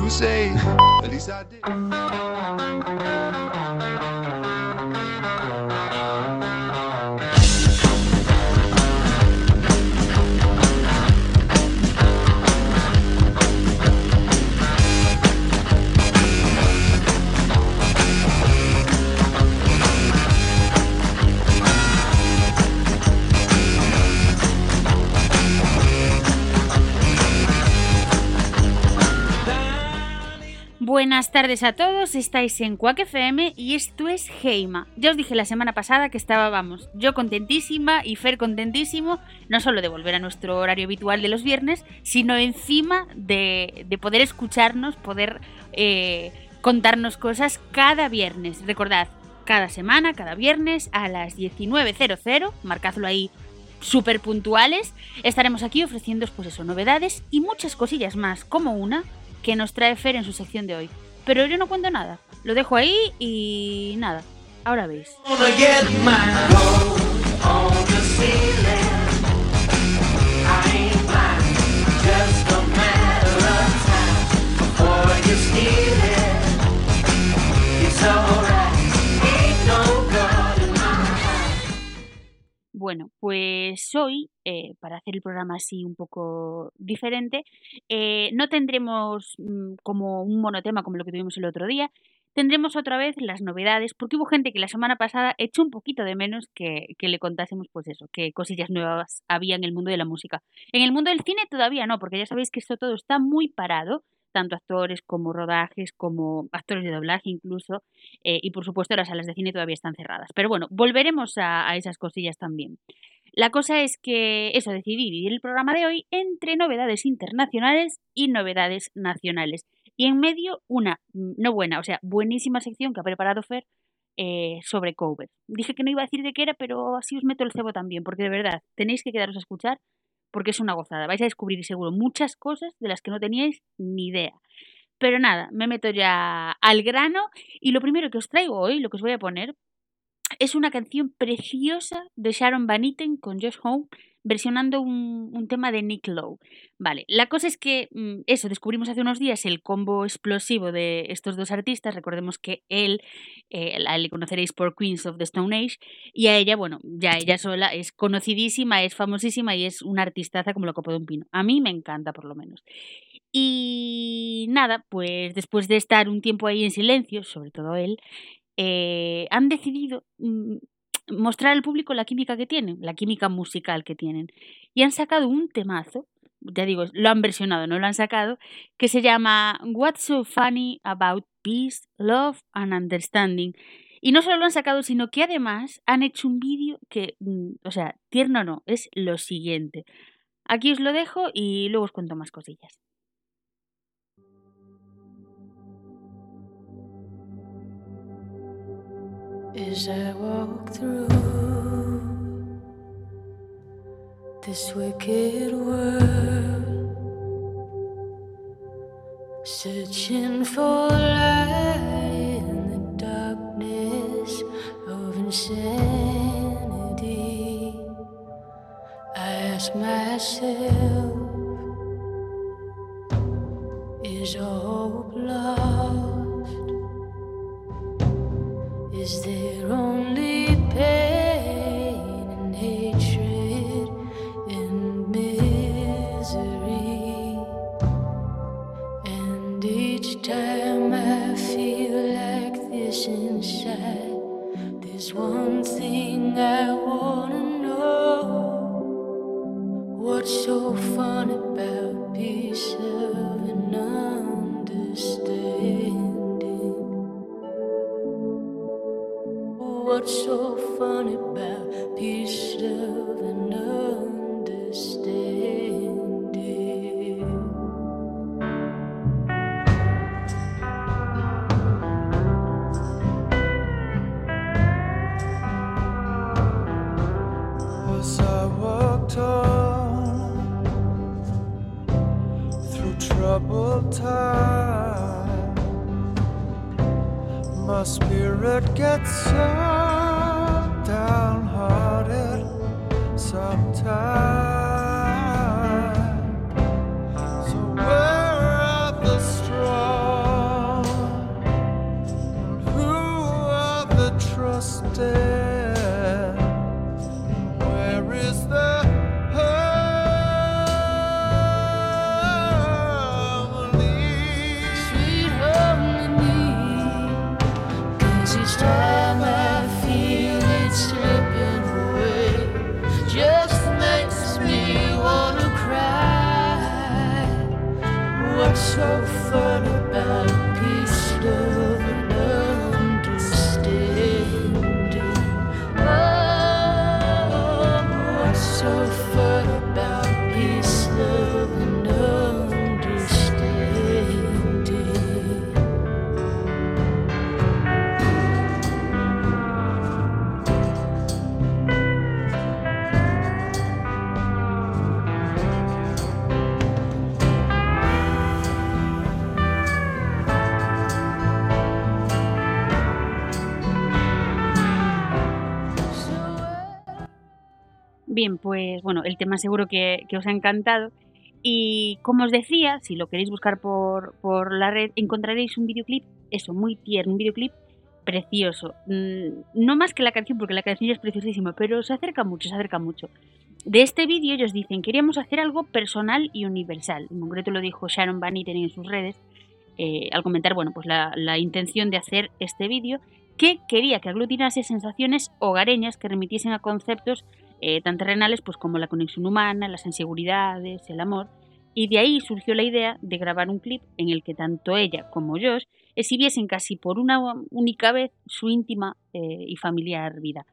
to say. At least I did. Buenas tardes a todos, estáis en Quack FM y esto es Heima. Ya os dije la semana pasada que estábamos yo contentísima y Fer contentísimo, no solo de volver a nuestro horario habitual de los viernes, sino encima de, de poder escucharnos, poder eh, contarnos cosas cada viernes. Recordad, cada semana, cada viernes a las 19.00, marcadlo ahí súper puntuales, estaremos aquí ofreciendo pues eso, novedades y muchas cosillas más, como una que nos trae Fer en su sección de hoy. Pero yo no cuento nada, lo dejo ahí y nada, ahora veis. Bueno, pues hoy, eh, para hacer el programa así un poco diferente, eh, no tendremos mm, como un monotema como lo que tuvimos el otro día, tendremos otra vez las novedades, porque hubo gente que la semana pasada echó un poquito de menos que, que le contásemos pues eso, qué cosillas nuevas había en el mundo de la música. En el mundo del cine todavía no, porque ya sabéis que esto todo está muy parado, tanto actores como rodajes, como actores de doblaje incluso, eh, y por supuesto las salas de cine todavía están cerradas. Pero bueno, volveremos a, esas cosillas también. La cosa es que eso, decidí dividir el programa de hoy entre novedades internacionales y novedades nacionales. Y en medio una, mm, no buena, o sea, buenísima sección que ha preparado Fer eh, sobre covers. Dije que no iba a decir de qué era, pero así os meto el cebo también, porque de verdad tenéis que quedaros a escuchar porque es una gozada. Vais a descubrir seguro muchas cosas de las que no teníais ni idea. Pero nada, me meto ya al grano y lo primero que os traigo hoy, lo que os voy a poner, es una canción preciosa de Sharon Van Etten con Josh Home versionando un, un tema de Nick Lowe. Vale, la cosa es que mm, eso, descubrimos hace unos días el combo explosivo de estos dos artistas. Recordemos que él, eh, la le conoceréis por Queens of the Stone Age, y a ella, bueno, ya ella sola es conocidísima, es famosísima y es una artistaza como lo copo de un pino. A mí me encanta, por lo menos. Y nada, pues después de estar un tiempo ahí en silencio, sobre todo él, eh, han decidido mm, mostrar al público la química que tienen, la química musical que tienen. Y han sacado un temazo, ya digo, lo han versionado, no lo han sacado, que se llama What's So Funny About Peace, Love and Understanding. Y no solo lo han sacado, sino que además han hecho un vídeo que, mm, o sea, tierno no, es lo siguiente. Aquí os lo dejo y luego os cuento más cosillas. As I walk through this wicked world, searching for light in the darkness of insanity, I ask myself, tema seguro que, que os ha encantado. Y como os decía, si lo queréis buscar por, por la red, encontraréis un videoclip, eso, muy tierno, un videoclip precioso. Mm, No más que la canción, porque la canción es preciosísima, pero se acerca mucho, se acerca mucho. De este vídeo ellos dicen, queríamos hacer algo personal y universal. En concreto lo dijo Sharon Van Etten en sus redes, eh, al comentar, bueno, pues la, la intención de hacer este vídeo, que quería que aglutinase sensaciones hogareñas que remitiesen a conceptos eh, tan terrenales pues como la conexión humana, las inseguridades, el amor, y de ahí surgió la idea de grabar un clip en el que tanto ella como Josh exhibiesen casi por una única vez su íntima eh, y familiar vida.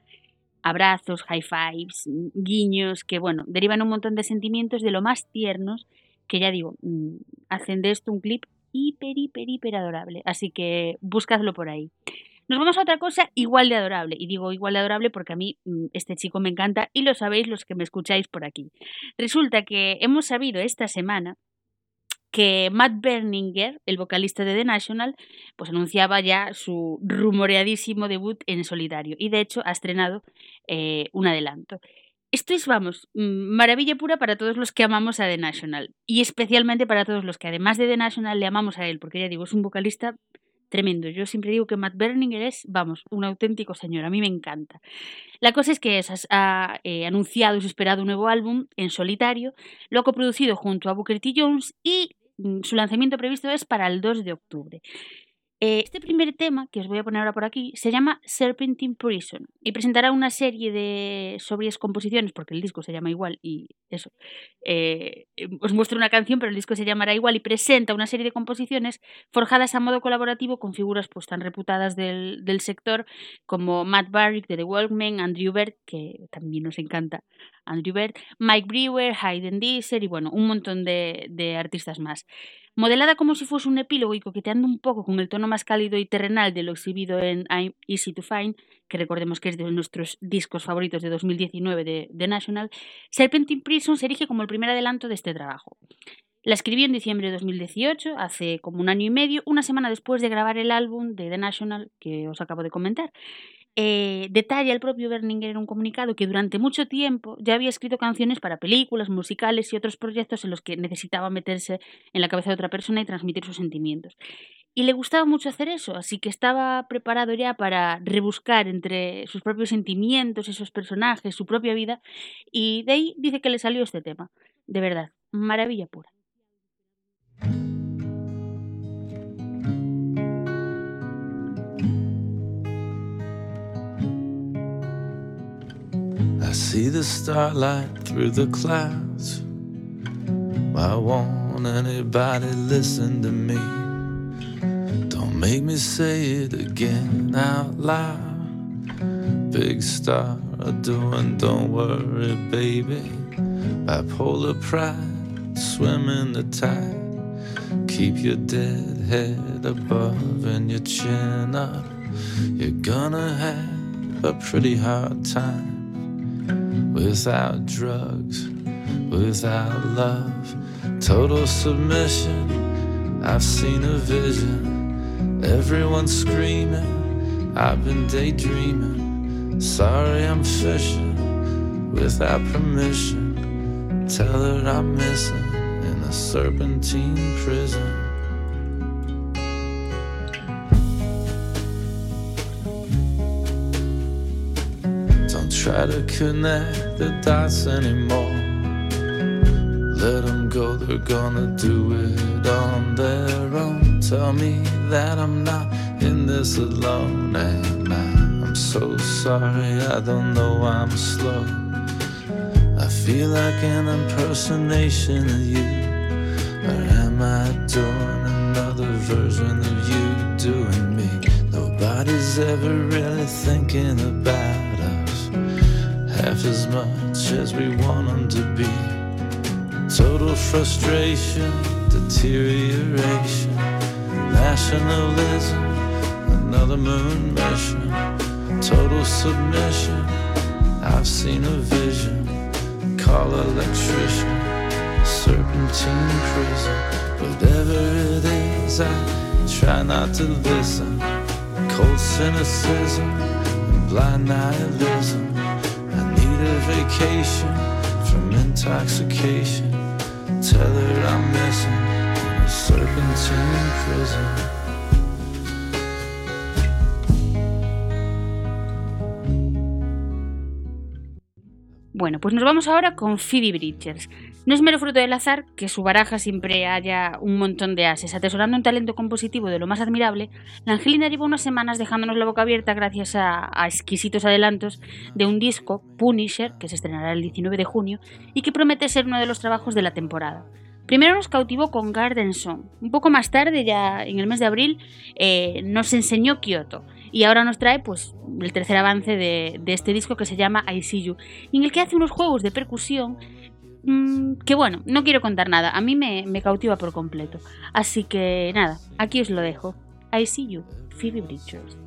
Abrazos, high fives, guiños, que bueno, derivan un montón de sentimientos de lo más tiernos que ya digo, mm, hacen de esto un clip hiper, hiper, hiper adorable. Así que búscadlo por ahí. Nos vamos a otra cosa igual de adorable. Y digo igual de adorable porque a mí mm, este chico me encanta y lo sabéis los que me escucháis por aquí. Resulta que hemos sabido esta semana que Matt Berninger, el vocalista de The National, pues anunciaba ya su rumoreadísimo debut en solitario y de hecho ha estrenado eh, un adelanto. Esto es, vamos, mm, maravilla pura para todos los que amamos a The National y especialmente para todos los que además de The National le amamos a él, porque ya digo, es un vocalista tremendo. Yo siempre digo que Matt Berninger es, vamos, un auténtico señor. A mí me encanta. La cosa es que es- ha eh, anunciado su esperado nuevo álbum en solitario, lo ha coproducido junto a Booker T. Jones y mm, su lanzamiento previsto es para el 2 de octubre. Eh, Este primer tema, que os voy a poner ahora por aquí, se llama Serpentine Prison y presentará una serie de sobrias composiciones, porque el disco se llama igual y eso. eh, os muestro una canción, pero el disco se llamará igual y presenta una serie de composiciones forjadas a modo colaborativo con figuras pues tan reputadas del, del sector como Matt Barrick de The Walkmen, Andrew Bird, que también nos encanta Andrew Bird, Mike Brewer, Hayden Deezer y bueno, un montón de, de artistas más. Modelada como si fuese un epílogo y coqueteando un poco con el tono más cálido y terrenal de lo exhibido en I'm Easy to Find, que recordemos que es de nuestros discos favoritos de 2019 de, de National, Serpentine Prison se erige como el primer adelanto de este trabajo. La escribió en diciembre de 2018, hace como un año y medio, una semana después de grabar el álbum de The National que os acabo de comentar. Eh, detalla el propio Berninger en un comunicado que durante mucho tiempo ya había escrito canciones para películas, musicales y otros proyectos en los que necesitaba meterse en la cabeza de otra persona y transmitir sus sentimientos. Y le gustaba mucho hacer eso, así que estaba preparado ya para rebuscar entre sus propios sentimientos, esos personajes, su propia vida, y de ahí dice que le salió este tema. De verdad, maravilla pura. See the starlight through the clouds. Why won't anybody listen to me? Don't make me say it again out loud. Big star doing, don't worry, baby. Bipolar pride, swim in the tide. Keep your dead head above and your chin up. You're gonna have a pretty hard time without drugs, without love, total submission. I've seen a vision, everyone screaming. I've been daydreaming. Sorry, I'm fishing without permission. Tell her I'm missing in a serpentine prison. Try to connect the dots anymore. Let them go, they're gonna do it on their own. Tell me that I'm not in this alone. And I'm so sorry, I don't know I'm slow. I feel like an impersonation of you. Or am I doing another version of you doing me. Nobody's ever really thinking about as much as we want them to be. Total frustration, deterioration, nationalism, another moon mission, total submission. I've seen a vision, call electrician, serpentine prison. Whatever it is, I try not to listen. Cold cynicism and blind nihilism. A vacation from intoxication. Tell her I'm missing in a serpentine prison. Bueno, pues nos vamos ahora con Phoebe Bridgers. No es mero fruto del azar que su baraja siempre haya un montón de ases. Atesorando un talento compositivo de lo más admirable, la Angelina lleva unas semanas dejándonos la boca abierta gracias a, exquisitos adelantos de un disco, Punisher, que se estrenará el 19 de junio y que promete ser uno de los trabajos de la temporada. Primero nos cautivó con Garden Song. Un poco más tarde, ya en el mes de abril, eh, nos enseñó Kyoto. Y ahora nos trae pues, el tercer avance de, de este disco que se llama I See You, en el que hace unos juegos de percusión mm, que bueno, no quiero contar nada, a mí me, me cautiva por completo. Así que nada, aquí os lo dejo. I See You, Phoebe Bridgers.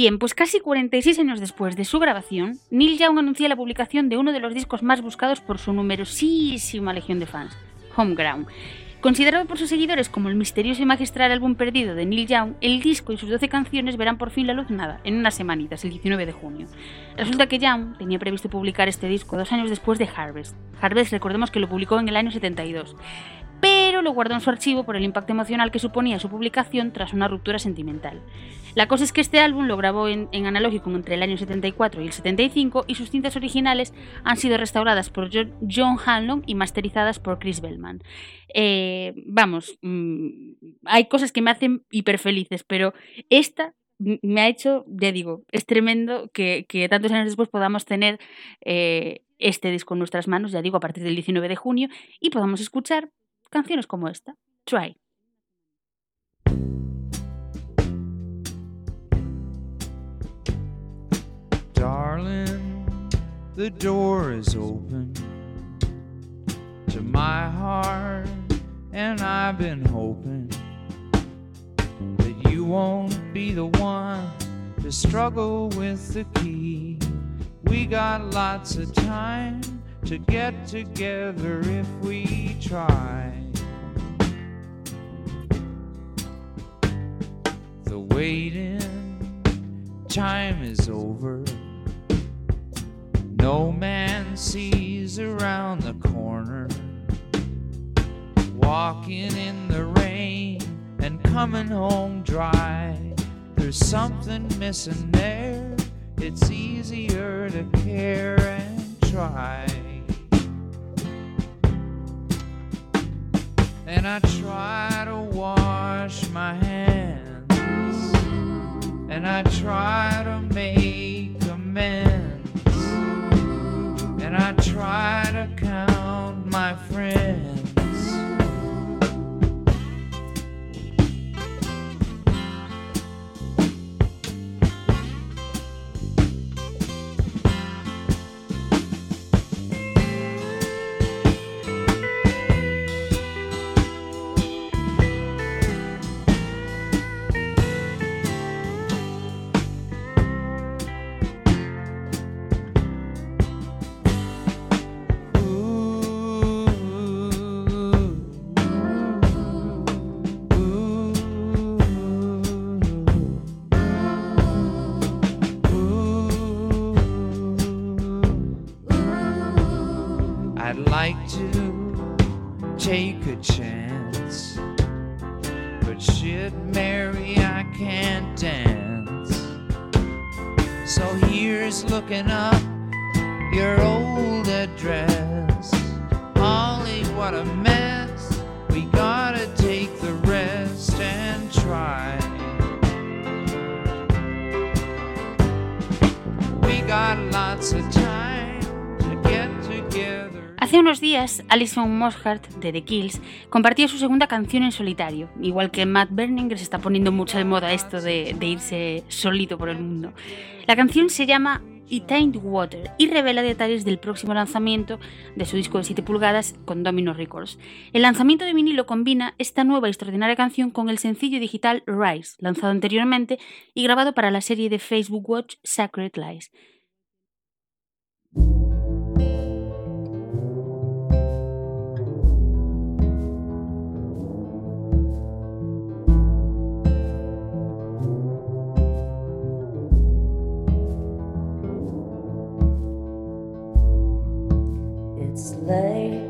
Bien, pues casi 46 años después de su grabación, Neil Young anunció la publicación de uno de los discos más buscados por su numerosísima legión de fans, Homeground. Considerado por sus seguidores como el misterioso y magistral álbum perdido de Neil Young, el disco y sus 12 canciones verán por fin la luz nada, en unas semanitas, el 19 de junio. Resulta que Young tenía previsto publicar este disco dos años después de Harvest. Harvest, recordemos que lo publicó en el año 72 pero lo guardó en su archivo por el impacto emocional que suponía su publicación tras una ruptura sentimental. La cosa es que este álbum lo grabó en, analógico entre el año 74 y el 75 y sus cintas originales han sido restauradas por Jo- John Hanlon y masterizadas por Chris Bellman. Eh, vamos, mm, hay cosas que me hacen hiper felices, pero esta me ha hecho, ya digo, es tremendo que, que tantos años después podamos tener eh, este disco en nuestras manos, ya digo, a partir del 19 de junio, y podamos escuchar canciones como esta, Try. Darling, the door is open to my heart, and I've been hoping that you won't be the one to struggle with the key. We got lots of time to get together if we try. The waiting time is over. No man sees around the corner. Walking in the rain and coming home dry. There's something missing there. It's easier to care and try. And I try to wash my hands. And I try to make amends. And I try to count my friends. Take a chance, but shit, Mary, I can't dance. So here's looking up your old address. Holly, what a mess. We gotta take the rest and try. We got lots of time. Hace unos días, Alison Mosshart de The Kills compartía su segunda canción en solitario, igual que Matt Berninger se está poniendo mucho de moda esto de, irse solito por el mundo. La canción se llama It Ain't Water y revela detalles del próximo lanzamiento de su disco de 7 pulgadas con Domino Records. El lanzamiento de vinilo combina esta nueva y extraordinaria canción con el sencillo digital Rise, lanzado anteriormente y grabado para la serie de Facebook Watch Sacred Lies. Late,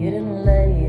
getting later,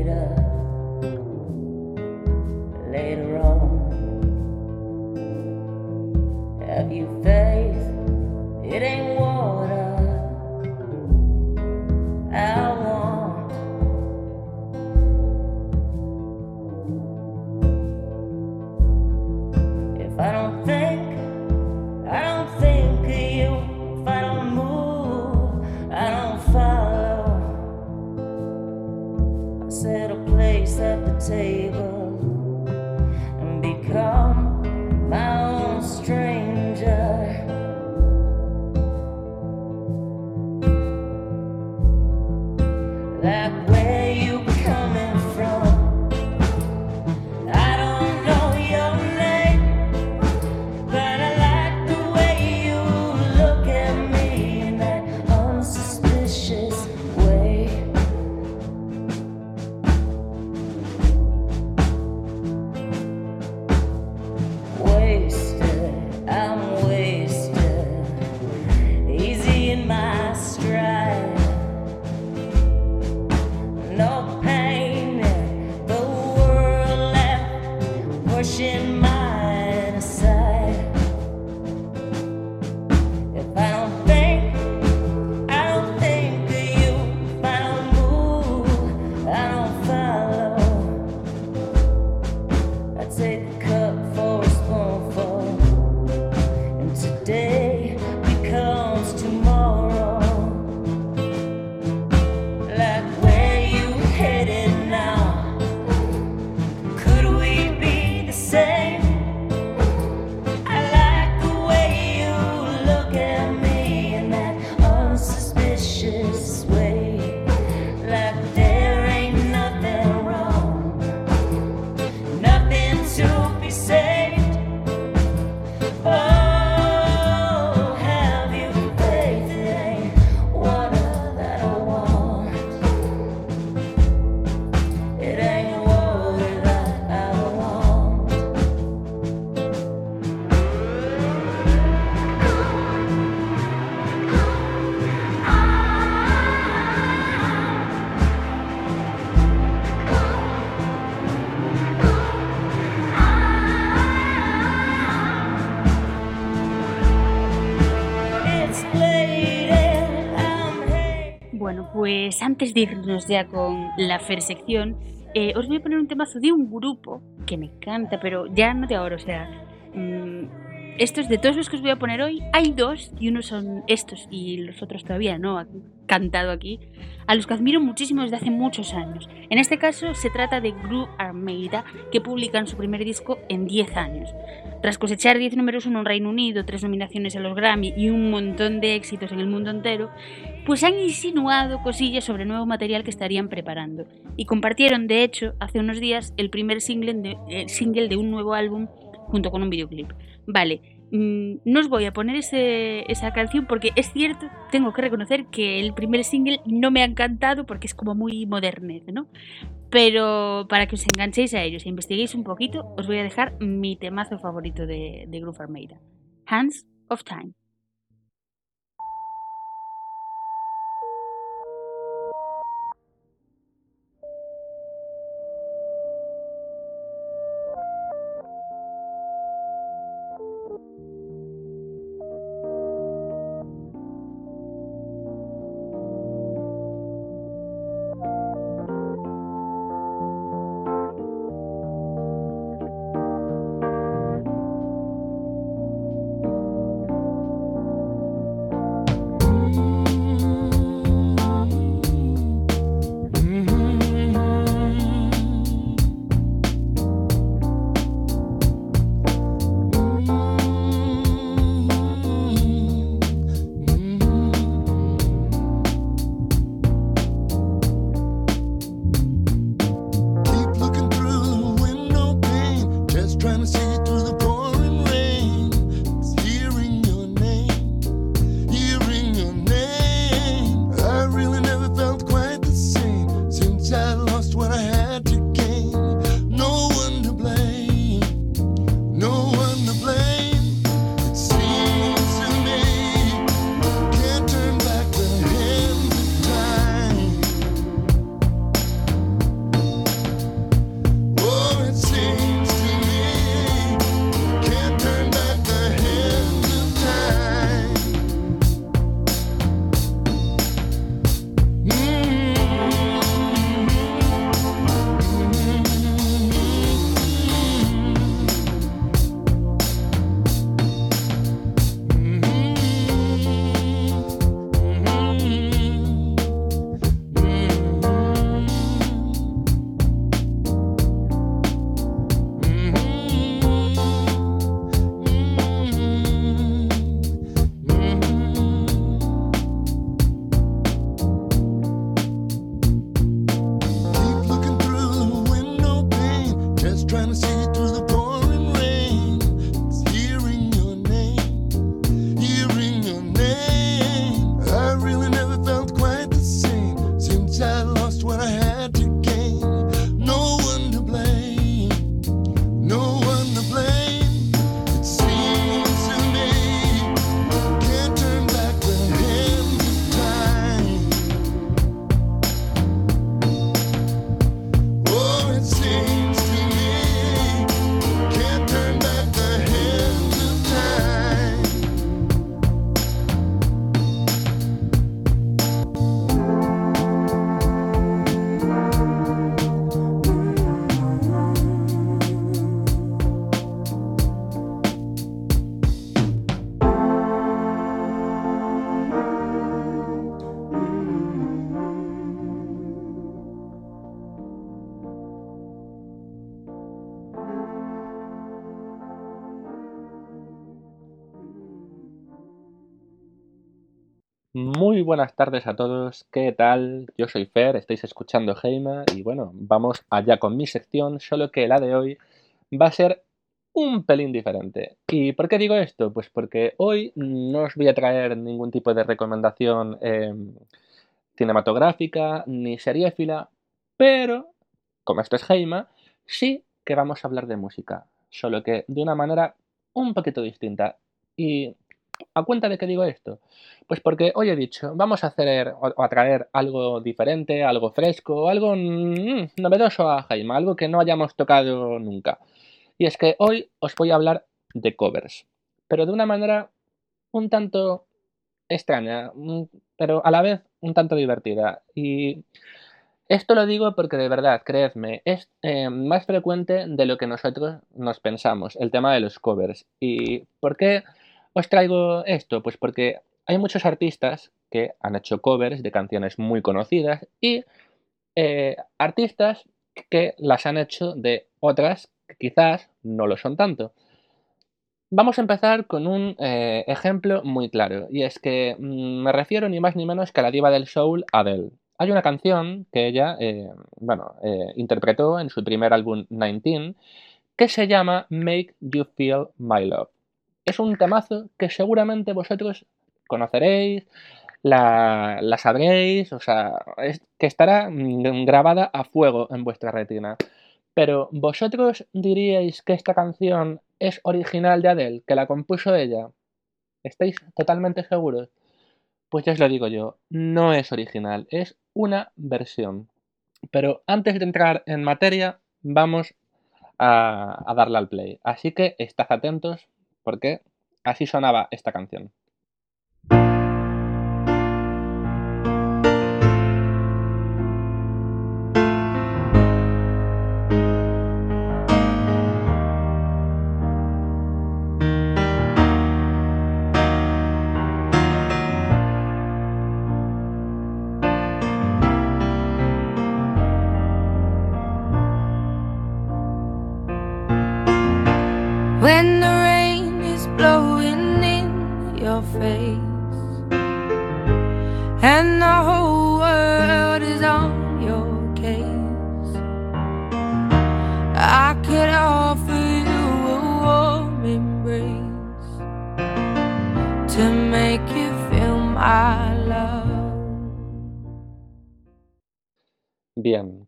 pues antes de irnos ya con la Fer sección, eh, os voy a poner un temazo de un grupo que me encanta, pero ya no de ahora, o sea, mm, estos de todos los que os voy a poner hoy, hay dos, y uno son estos y los otros todavía no han cantado aquí, a los que admiro muchísimo desde hace muchos años. En este caso se trata de Gru Armeida, que publican su primer disco en 10 años. Tras cosechar 10 números uno en Reino Unido, tres nominaciones a los Grammy y un montón de éxitos en el mundo entero, pues han insinuado cosillas sobre nuevo material que estarían preparando. Y compartieron, de hecho, hace unos días el primer single de, el single de un nuevo álbum junto con un videoclip. Vale, mm, no os voy a poner esa canción porque es cierto, tengo que reconocer que el primer single no me ha encantado porque es como muy modernez, ¿no? Pero para que os enganchéis a ellos e investiguéis un poquito, os voy a dejar mi temazo favorito de, de Groove Hands of Time. Buenas tardes a todos, ¿qué tal? Yo soy Fer, estáis escuchando Heima y bueno, vamos allá con mi sección, solo que la de hoy va a ser un pelín diferente. ¿Y por qué digo esto? Pues porque hoy no os voy a traer ningún tipo de recomendación eh, cinematográfica ni seriéfila, pero, como esto es Heima, sí que vamos a hablar de música, solo que de una manera un poquito distinta. ¿Y a cuenta de qué digo esto? Pues porque hoy he dicho, vamos a hacer o o a traer algo diferente, algo fresco, algo mm, novedoso a Jaime, algo que no hayamos tocado nunca. Y es que hoy os voy a hablar de covers, pero de una manera un tanto extraña, mm, pero a la vez un tanto divertida. Y esto lo digo porque de verdad, creedme, es eh, más frecuente de lo que nosotros nos pensamos, el tema de los covers. ¿Y por qué os traigo esto? Pues porque hay muchos artistas que han hecho covers de canciones muy conocidas y eh, artistas que las han hecho de otras que quizás no lo son tanto. Vamos a empezar con un eh, ejemplo muy claro, y es que mm, me refiero ni más ni menos que a la diva del soul, Adele. Hay una canción que ella, eh, bueno, interpretó en su primer álbum 19, que se llama Make You Feel My Love. Es un temazo que seguramente vosotros conoceréis, la, sabréis, o sea, que estará mm, grabada a fuego en vuestra retina. Pero ¿vosotros diríais que esta canción es original de Adele, que la compuso ella? ¿Estáis totalmente seguros? Pues ya os lo digo yo, no es original, es una versión. Pero antes de entrar en materia, vamos a, a darle al play. Así que estad atentos porque así sonaba esta canción.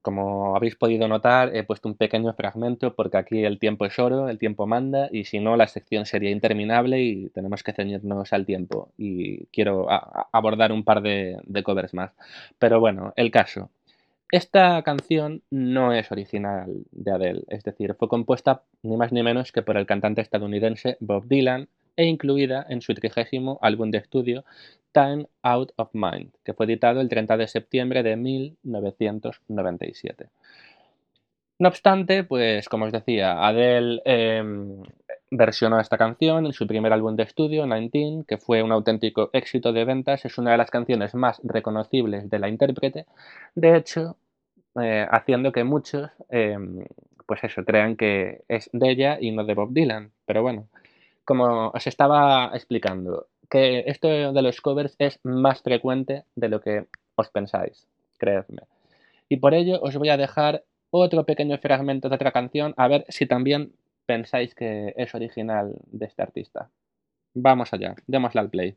Como habéis podido notar, he puesto un pequeño fragmento porque aquí el tiempo es oro, el tiempo manda y si no la sección sería interminable y tenemos que ceñirnos al tiempo y quiero abordar un par de, de covers más. Pero bueno, el caso. Esta canción no es original de Adele, es decir, fue compuesta ni más ni menos que por el cantante estadounidense Bob Dylan e incluida en su trigésimo álbum de estudio Time Out of Mind, que fue editado el 30 de septiembre de 1997. No obstante, pues como os decía, Adele em, versionó esta canción en su primer álbum de estudio, 19, que fue un auténtico éxito de ventas, es una de las canciones más reconocibles de la intérprete, de hecho, eh, haciendo que muchos, em, pues eso, crean que es de ella y no de Bob Dylan, pero bueno, como os estaba explicando, que esto de los covers es más frecuente de lo que os pensáis, creedme. Y por ello os voy a dejar otro pequeño fragmento de otra canción, a ver si también pensáis que es original de este artista. Vamos allá, démosle al play.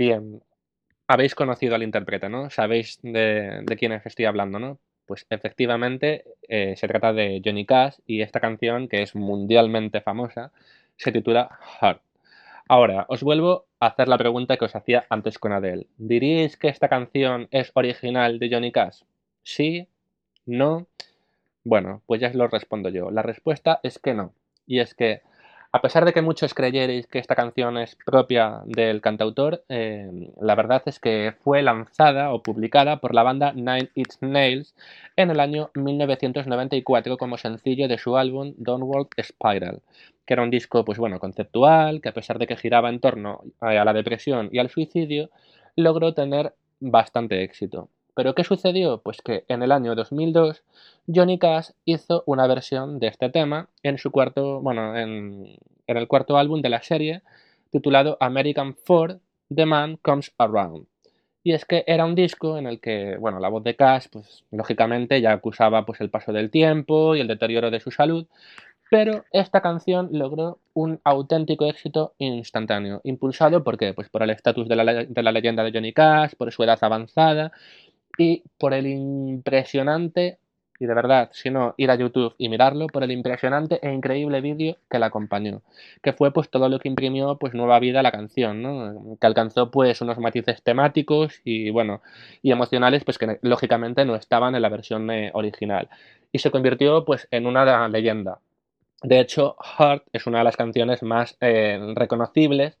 Bien, habéis conocido al intérprete, ¿no? Sabéis de, de quién estoy hablando, ¿no? Pues efectivamente eh, se trata de Johnny Cash y esta canción, que es mundialmente famosa, se titula Heart. Ahora, os vuelvo a hacer la pregunta que os hacía antes con Adele. ¿Diríais que esta canción es original de Johnny Cash? ¿Sí? ¿No? Bueno, pues ya os lo respondo yo. La respuesta es que no. Y es que, a pesar de que muchos creyerais que esta canción es propia del cantautor, eh, la verdad es que fue lanzada o publicada por la banda Nine Inch Nails en el año 1994 como sencillo de su álbum Downward Spiral, que era un disco, pues bueno, conceptual, que a pesar de que giraba en torno a la depresión y al suicidio, logró tener bastante éxito. ¿Pero qué sucedió? Pues que en el año 2002 Johnny Cash hizo una versión de este tema en su cuarto, bueno, en, en el cuarto álbum de la serie, titulado American Four, The Man Comes Around. Y es que era un disco en el que, bueno, la voz de Cash, pues lógicamente ya acusaba pues el paso del tiempo y el deterioro de su salud, pero esta canción logró un auténtico éxito instantáneo, impulsado ¿por qué? Pues por el estatus de la, de la leyenda de Johnny Cash, por su edad avanzada y por el impresionante, y de verdad, si no, ir a YouTube y mirarlo, por el impresionante e increíble vídeo que la acompañó, que fue pues todo lo que imprimió pues nueva vida a la canción, ¿no? Que alcanzó pues unos matices temáticos y bueno, y emocionales pues que lógicamente no estaban en la versión eh, original. Y se convirtió pues en una leyenda. De hecho, Heart es una de las canciones más eh, reconocibles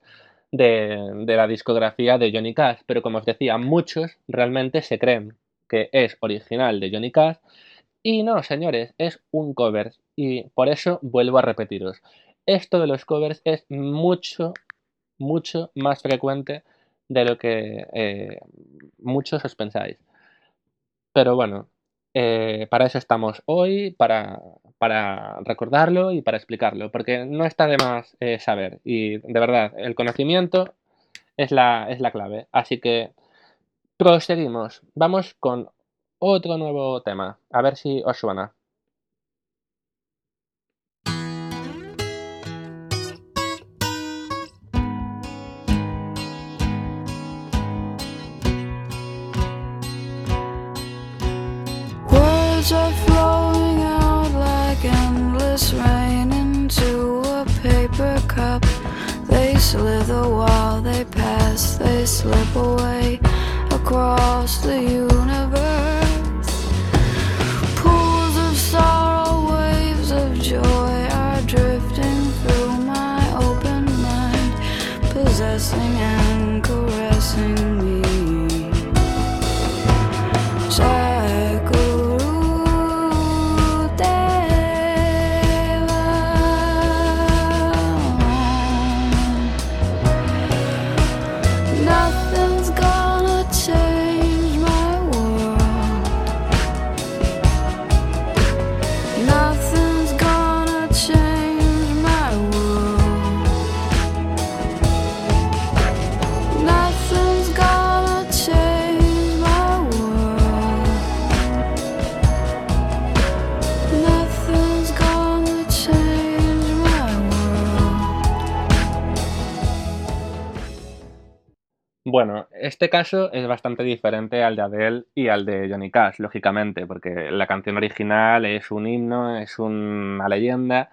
de, de la discografía de Johnny Cash, pero como os decía, muchos realmente se creen que es original de Johnny Cash y no, señores, es un cover y por eso vuelvo a repetiros, esto de los covers es mucho, mucho más frecuente de lo que eh, muchos os pensáis. Pero bueno, eh, para eso estamos hoy, para, para recordarlo y para explicarlo, porque no está de más eh, saber. Y de verdad, el conocimiento es la, es la clave. Así que proseguimos. Vamos con otro nuevo tema. A ver si os suena. Slither while they pass, they slip away across the universe. Pools of sorrow, waves of joy are drifting through my open mind, possessing este caso es bastante diferente al de Adele y al de Johnny Cash, lógicamente, porque la canción original es un himno, es una leyenda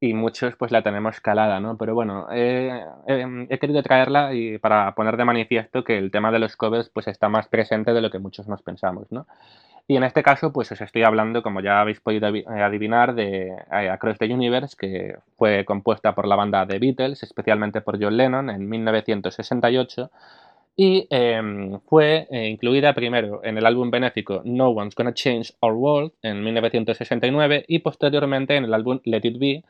y muchos pues la tenemos calada, ¿no? Pero bueno, eh, eh, he querido traerla y para poner de manifiesto que el tema de los covers pues está más presente de lo que muchos nos pensamos, ¿no? Y en este caso pues os estoy hablando, como ya habéis podido eh, adivinar, de eh, Across the Universe, que fue compuesta por la banda The Beatles, especialmente por John Lennon en 1968 y em, fue eh, incluida primero en el álbum benéfico No One's Gonna Change Our World en 1969 y posteriormente en el álbum Let It Be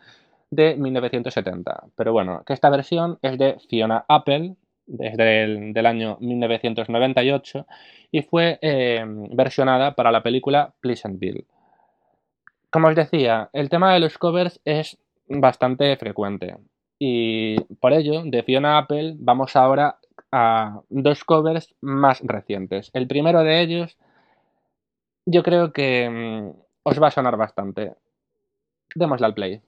de 1970. Pero bueno, que esta versión es de Fiona Apple desde el del año 1998 y fue em, versionada para la película Pleasantville. Como os decía, el tema de los covers es bastante frecuente y por ello de Fiona Apple vamos ahora a dos covers más recientes. El primero de ellos yo creo que mm, os va a sonar bastante. Démosle al play.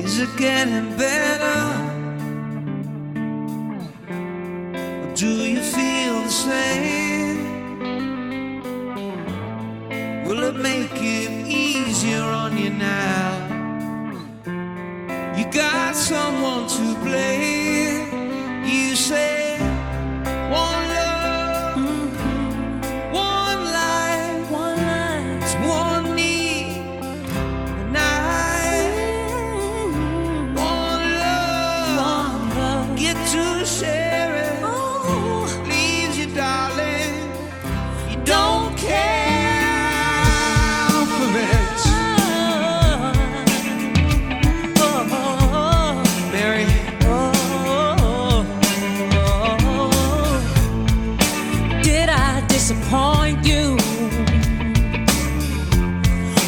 Is it?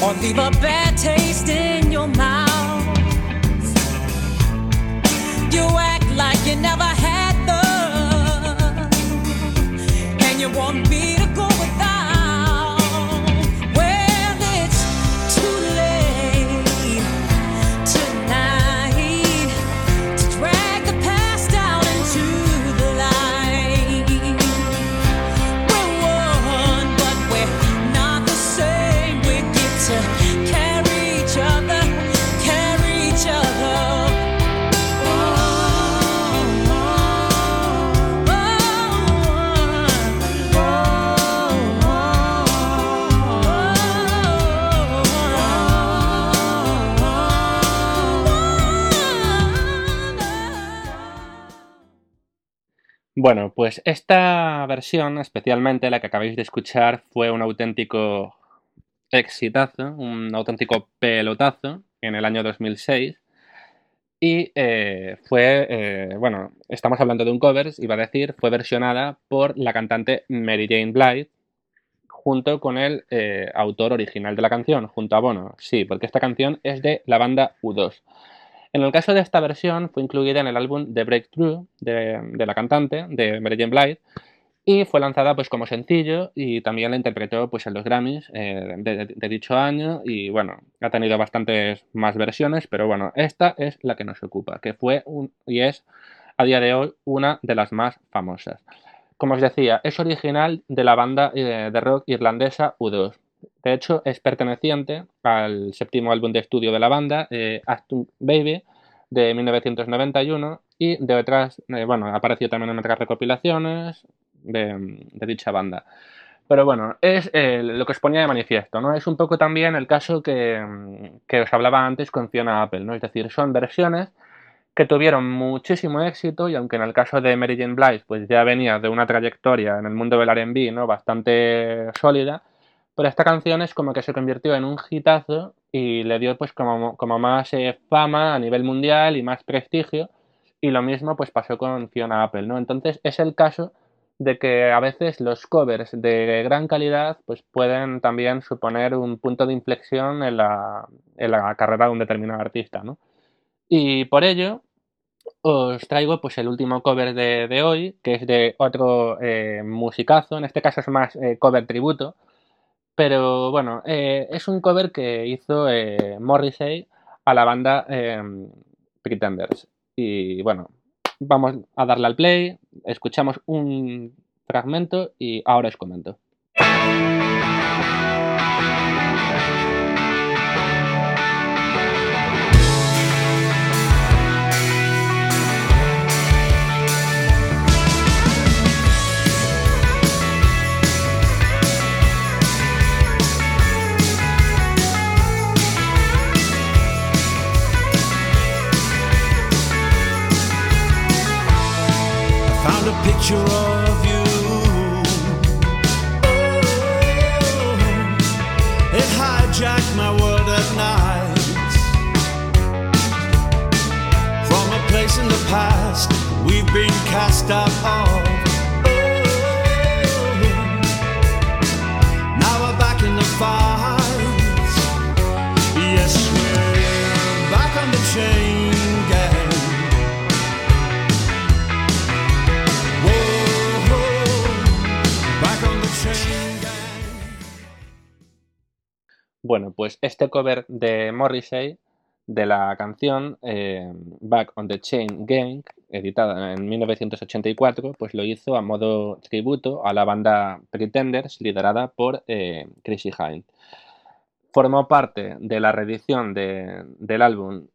Or leave a bad taste in your mouth? You act like you never had love, and you want Bueno, pues esta versión, especialmente la que acabáis de escuchar, fue un auténtico exitazo, un auténtico pelotazo en el año 2006. Y eh, fue, eh, bueno, estamos hablando de un cover, iba a decir, fue versionada por la cantante Mary Jane Blythe junto con el eh, autor original de la canción, junto a Bono. Sí, porque esta canción es de la banda U2. En el caso de esta versión, fue incluida en el álbum The Breakthrough de, la cantante, de Mary Jane Blythe, y fue lanzada pues como sencillo y también la interpretó pues en los Grammys eh, de, de dicho año y bueno, ha tenido bastantes más versiones, pero bueno, esta es la que nos ocupa, que fue un, y es a día de hoy una de las más famosas. Como os decía, es original de la banda eh, de rock irlandesa U2. De hecho, es perteneciente al séptimo álbum de estudio de la banda, eh, Baby, de 1991, y de otras, eh, bueno, ha aparecido también en otras recopilaciones de, dicha banda. Pero bueno, es eh, lo que os ponía de manifiesto, ¿no? Es un poco también el caso que, que os hablaba antes con Fiona Apple, ¿no? Es decir, son versiones que tuvieron muchísimo éxito y aunque en el caso de Mary Jane Blige pues ya venía de una trayectoria en el mundo del R&B, ¿no? Bastante sólida, pero esta canción es como que se convirtió en un hitazo y le dio pues como, como más eh, fama a nivel mundial y más prestigio y lo mismo pues pasó con Fiona Apple, ¿no? Entonces es el caso de que a veces los covers de gran calidad pues pueden también suponer un punto de inflexión en la, en la carrera de un determinado artista, ¿no? Y por ello os traigo pues el último cover de, de hoy, que es de otro eh, musicazo, en este caso es más eh, cover tributo, pero bueno, eh, es un cover que hizo eh, Morrissey a la banda eh, Pretenders. Y bueno, vamos a darle al play, escuchamos un fragmento y ahora os comento. Picture of you. Oh, it hijacked my world at night. From a place in the past we've been cast out Bueno, pues este cover de Morrissey de la canción eh, Back on the Chain Gang, editada en 1984, pues lo hizo a modo tributo a la banda Pretenders, liderada por eh, Chrissy. Formó parte de la reedición de- del álbum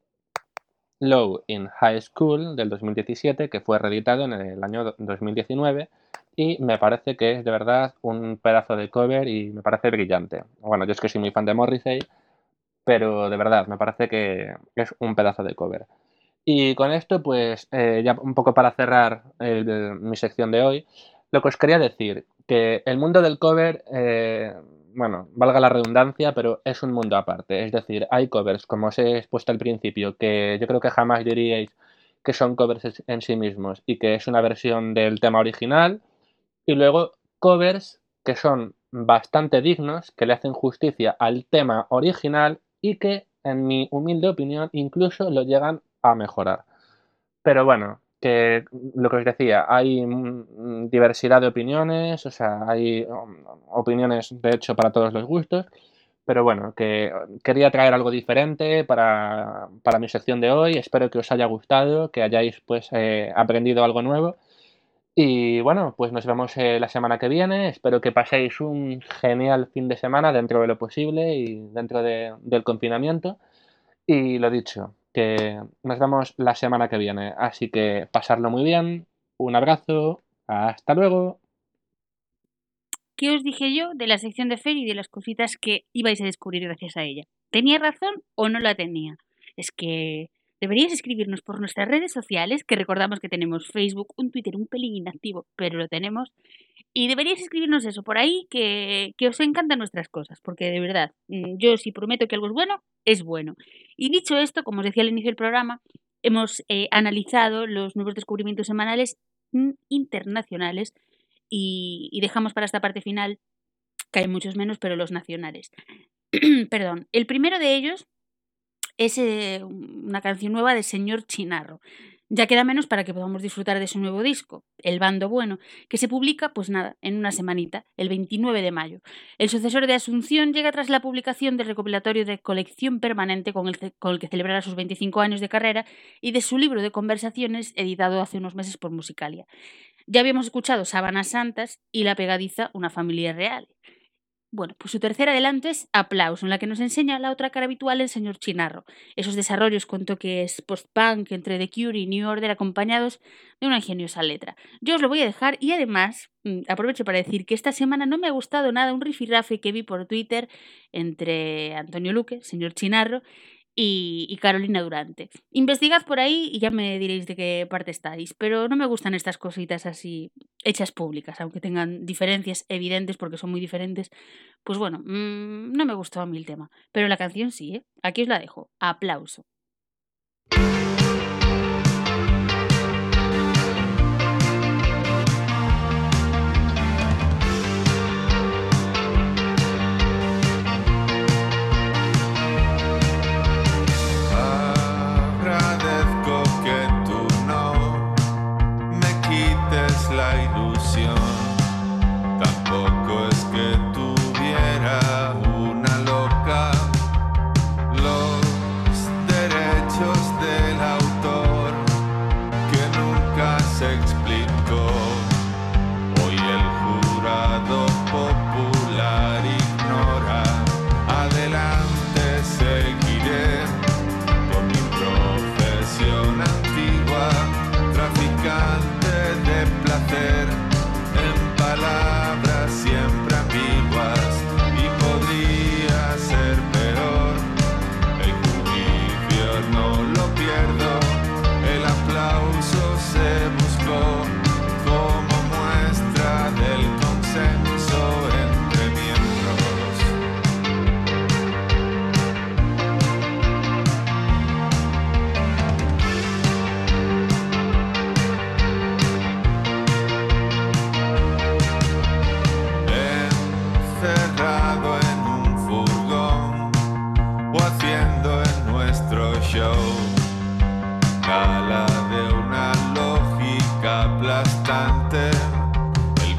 Low in High School del 2017, que fue reeditado en el año do- 2019 y me parece que es de verdad un pedazo de cover y me parece brillante. Bueno, yo es que soy muy fan de Morrissey, pero de verdad me parece que es un pedazo de cover. Y con esto, pues eh, ya un poco para cerrar mi sección de hoy, lo que os quería decir, que el mundo del cover, eh, bueno, valga la redundancia, pero es un mundo aparte. Es decir, hay covers, como os he expuesto al principio, que yo creo que jamás diríais que son covers en sí mismos y que es una versión del tema original. Y luego covers que son bastante dignos, que le hacen justicia al tema original y que, en mi humilde opinión, incluso lo llegan a mejorar. Pero bueno, que lo que os decía, hay mm, diversidad de opiniones, o sea, hay um, opiniones de hecho para todos los gustos, pero bueno, que quería traer algo diferente para, para mi sección de hoy, espero que os haya gustado, que hayáis pues eh, aprendido algo nuevo y bueno, pues nos vemos eh, la semana que viene, espero que paséis un genial fin de semana dentro de lo posible y dentro de- del confinamiento. Y lo dicho, que nos vemos la semana que viene. Así que pasarlo muy bien. Un abrazo. Hasta luego. ¿Qué os dije yo de la sección de Fer y de las cositas que ibais a descubrir gracias a ella? ¿Tenía razón o no la tenía? Es que deberíais escribirnos por nuestras redes sociales, que recordamos que tenemos Facebook, un Twitter un pelín inactivo, pero lo tenemos. Y deberíais escribirnos eso por ahí, que, que os encantan nuestras cosas, porque de verdad, mm, yo si prometo que algo es bueno, es bueno. Y dicho esto, como os decía al inicio del programa, hemos eh, analizado los nuevos descubrimientos semanales mm, internacionales y, y dejamos para esta parte final, que hay muchos menos, pero los nacionales. Perdón. El primero de ellos es una canción nueva de Señor Chinarro. Ya queda menos para que podamos disfrutar de su nuevo disco, El Bando Bueno, que se publica, pues nada, en una semanita, el 29 de mayo. El sucesor de Asunción llega tras la publicación del recopilatorio de colección permanente con el, con el que celebrará sus 25 años de carrera y de su libro de conversaciones editado hace unos meses por Musicalia. Ya habíamos escuchado Sábanas Santas y la pegadiza Una familia real. Bueno, pues su tercer adelanto es Aplauso, en la que nos enseña la otra cara habitual del señor Chinarro. Esos desarrollos con toques post-punk entre The Cure y New Order acompañados de una ingeniosa letra. Yo os lo voy a dejar y además mm, aprovecho para decir que esta semana no me ha gustado nada un rifirrafe que vi por Twitter entre Antonio Luque, señor Chinarro, y, y Carolina Durante. Investigad por ahí y ya me diréis de qué parte estáis, pero no me gustan estas cositas así hechas públicas, aunque tengan diferencias evidentes porque son muy diferentes. Pues bueno, mm, no me gustó a mí el tema, pero la canción sí, ¿eh? Aquí os la dejo. Aplauso.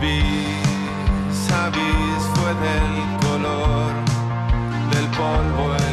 A vis fue del color del polvo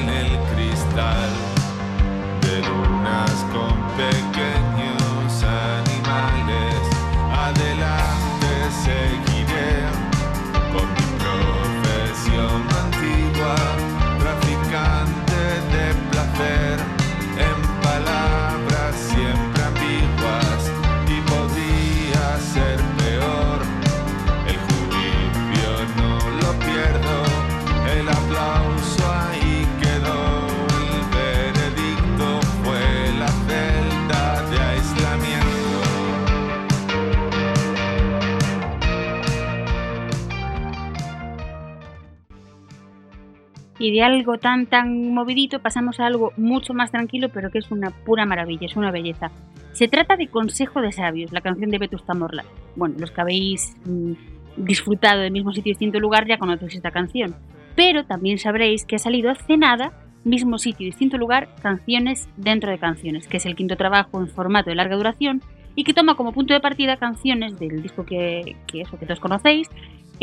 Y de algo tan tan movidito pasamos a algo mucho más tranquilo, pero que es una pura maravilla, es una belleza. Se trata de Consejo de Sabios, la canción de Vetusta Morla. Bueno, los que habéis mm, disfrutado del mismo sitio y distinto lugar ya conocéis esta canción. Pero también sabréis que ha salido hace nada, mismo sitio y distinto lugar, Canciones dentro de Canciones, que es el quinto trabajo en formato de larga duración y que toma como punto de partida canciones del disco que, que que todos conocéis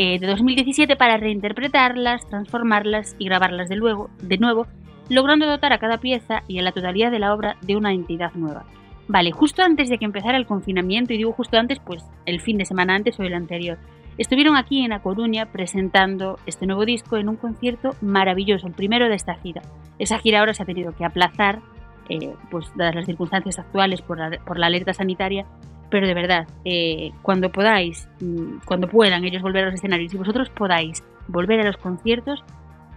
eh, de 2017 para reinterpretarlas, transformarlas y grabarlas de, luego, de nuevo, logrando dotar a cada pieza y a la totalidad de la obra de una entidad nueva. Vale, justo antes de que empezara el confinamiento, y digo justo antes, pues el fin de semana antes o el anterior, estuvieron aquí en A Coruña presentando este nuevo disco en un concierto maravilloso, el primero de esta gira. Esa gira ahora se ha tenido que aplazar, eh, pues dadas las circunstancias actuales por la, por la alerta sanitaria, pero de verdad, eh, cuando podáis, mm, cuando puedan ellos volver a los escenarios y vosotros podáis volver a los conciertos,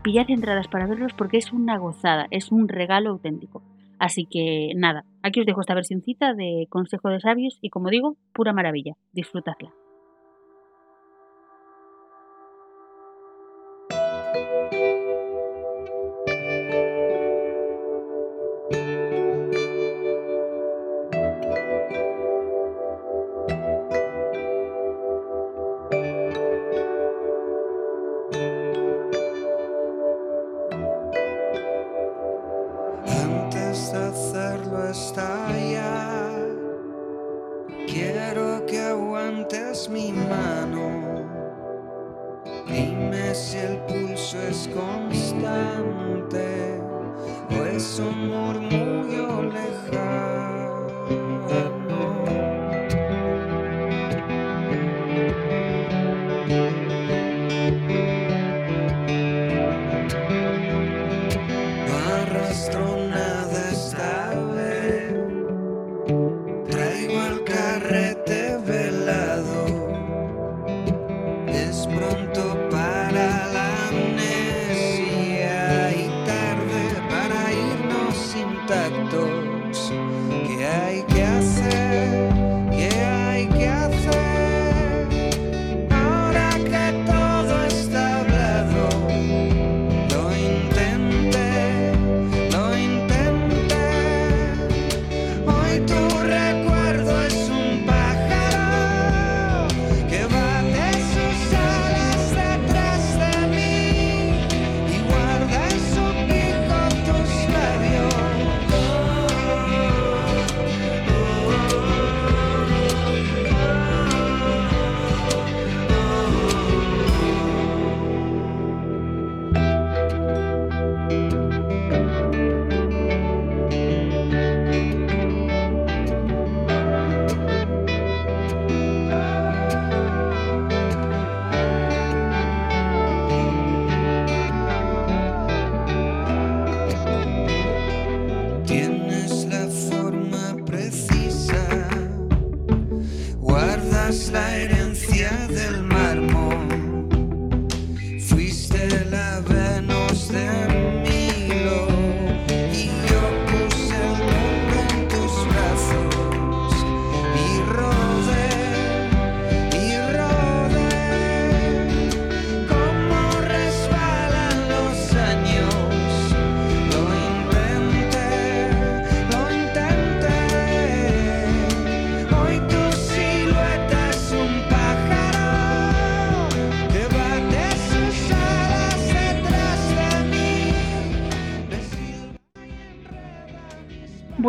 pillad entradas para verlos porque es una gozada, es un regalo auténtico. Así que nada, aquí os dejo esta versioncita de Consejo de Sabios y como digo, pura maravilla, disfrutadla.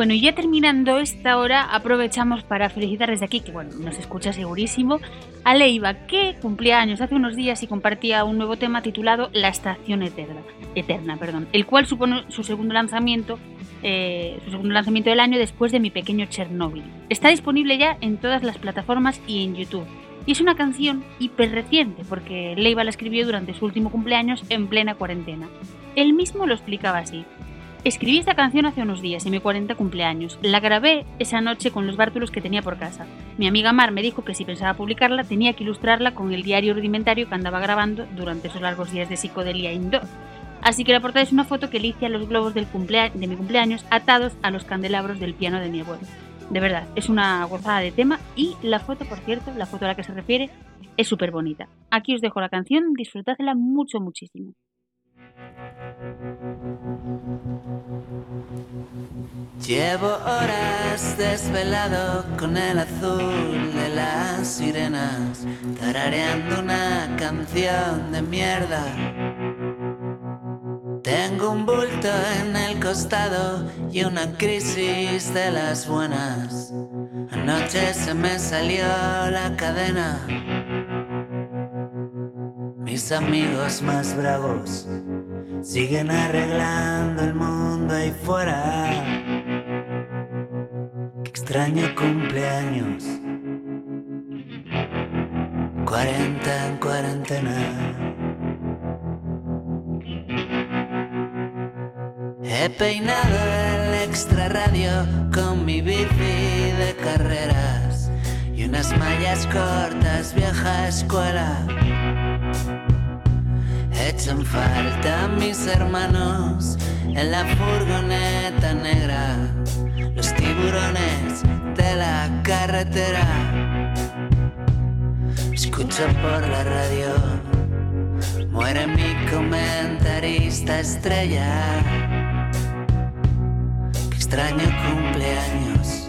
Bueno, y ya terminando esta hora, aprovechamos para felicitar desde aquí, que bueno, nos escucha segurísimo, a Leiva, que cumplía años hace unos días y compartía un nuevo tema titulado La Estación Eterna, Eterna perdón, el cual supone su segundo lanzamiento, eh, su segundo lanzamiento del año después de Mi Pequeño Chernóbil. Está disponible ya en todas las plataformas y en YouTube. Y es una canción hiper reciente, porque Leiva la escribió durante su último cumpleaños en plena cuarentena. Él mismo lo explicaba así. Escribí esta canción hace unos días, en mi 40 cumpleaños. La grabé esa noche con los bártulos que tenía por casa. Mi amiga Mar me dijo que si pensaba publicarla tenía que ilustrarla con el diario rudimentario que andaba grabando durante esos largos días de psicodelia indoor. Así que la portada es una foto que licia los globos del de mi cumpleaños atados a los candelabros del piano de mi abuelo. De verdad, es una gozada de tema y la foto, por cierto, la foto a la que se refiere, es súper bonita. Aquí os dejo la canción, disfrutadla mucho, muchísimo. Llevo horas desvelado con el azul de las sirenas, tarareando una canción de mierda. Tengo un bulto en el costado y una crisis de las buenas. Anoche se me salió la cadena. Mis amigos más bravos siguen arreglando el mundo ahí fuera. Qué extraño cumpleaños. 40 en cuarentena. He peinado el extra radio con mi bici de carreras y unas mallas cortas, vieja escuela. Echan falta mis hermanos en la furgoneta negra, los tiburones de la carretera. Escucho por la radio, muere mi comentarista estrella. Qué extraño cumpleaños.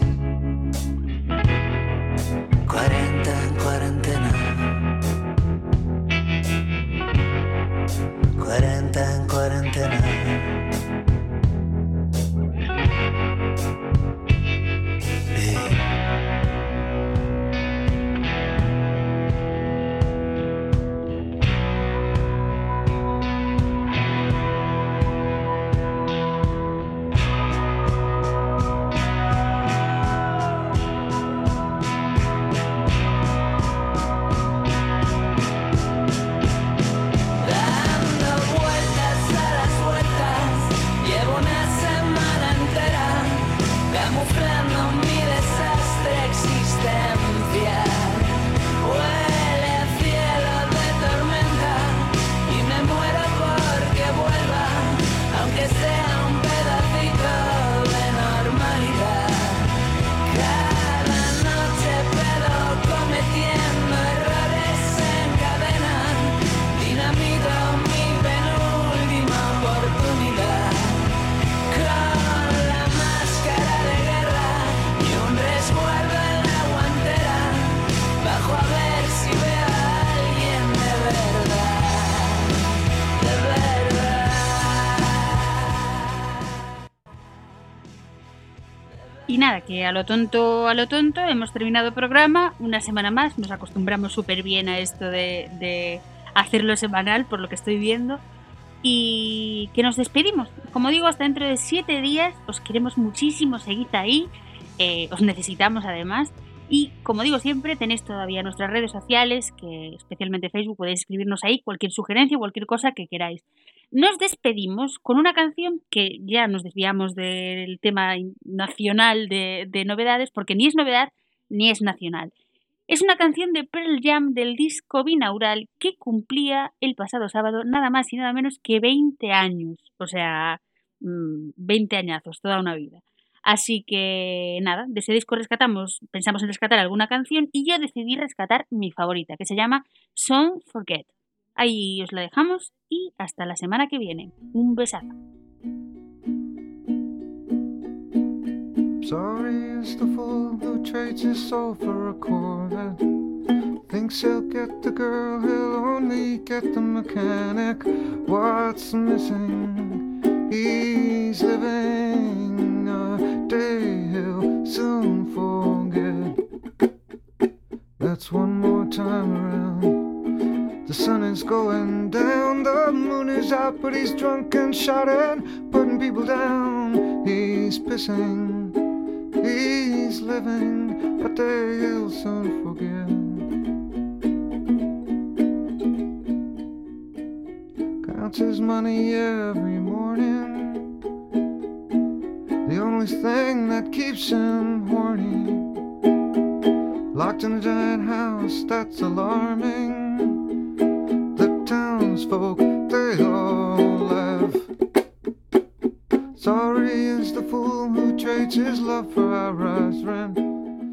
A lo tonto, a lo tonto, hemos terminado programa. Una semana más, nos acostumbramos súper bien a esto de, de hacerlo semanal, por lo que estoy viendo. Y que nos despedimos. Como digo, hasta dentro de siete días. Os queremos muchísimo, seguid ahí. eh, os necesitamos además. Y como digo siempre, tenéis todavía nuestras redes sociales, que especialmente Facebook, podéis escribirnos ahí cualquier sugerencia, cualquier cosa que queráis. Nos despedimos con una canción que ya nos desviamos del tema nacional de, de novedades, porque ni es novedad ni es nacional. Es una canción de Pearl Jam del disco binaural que cumplía el pasado sábado nada más y nada menos que 20 años. O sea, mm, 20 añazos, toda una vida. Así que nada, de ese disco rescatamos, pensamos en rescatar alguna canción y yo decidí rescatar mi favorita, que se llama Song Forget. Ahí os la dejamos y hasta la semana que viene. Un besazo. Sorry is the fool who trades his soul for a Corvette. Thinks he'll get the girl, he'll only get the mechanic. What's missing? He's living a day he'll soon forget. That's one more time around. The sun is going down, the moon is out, but he's drunk and shouting, putting people down. He's pissing. He's living day he'll soon forget. Counts his money every morning. The only thing that keeps him horny. Locked in a giant house that's alarming. Townsfolk, they all laugh. Sorry is the fool who trades his love for our rise rent.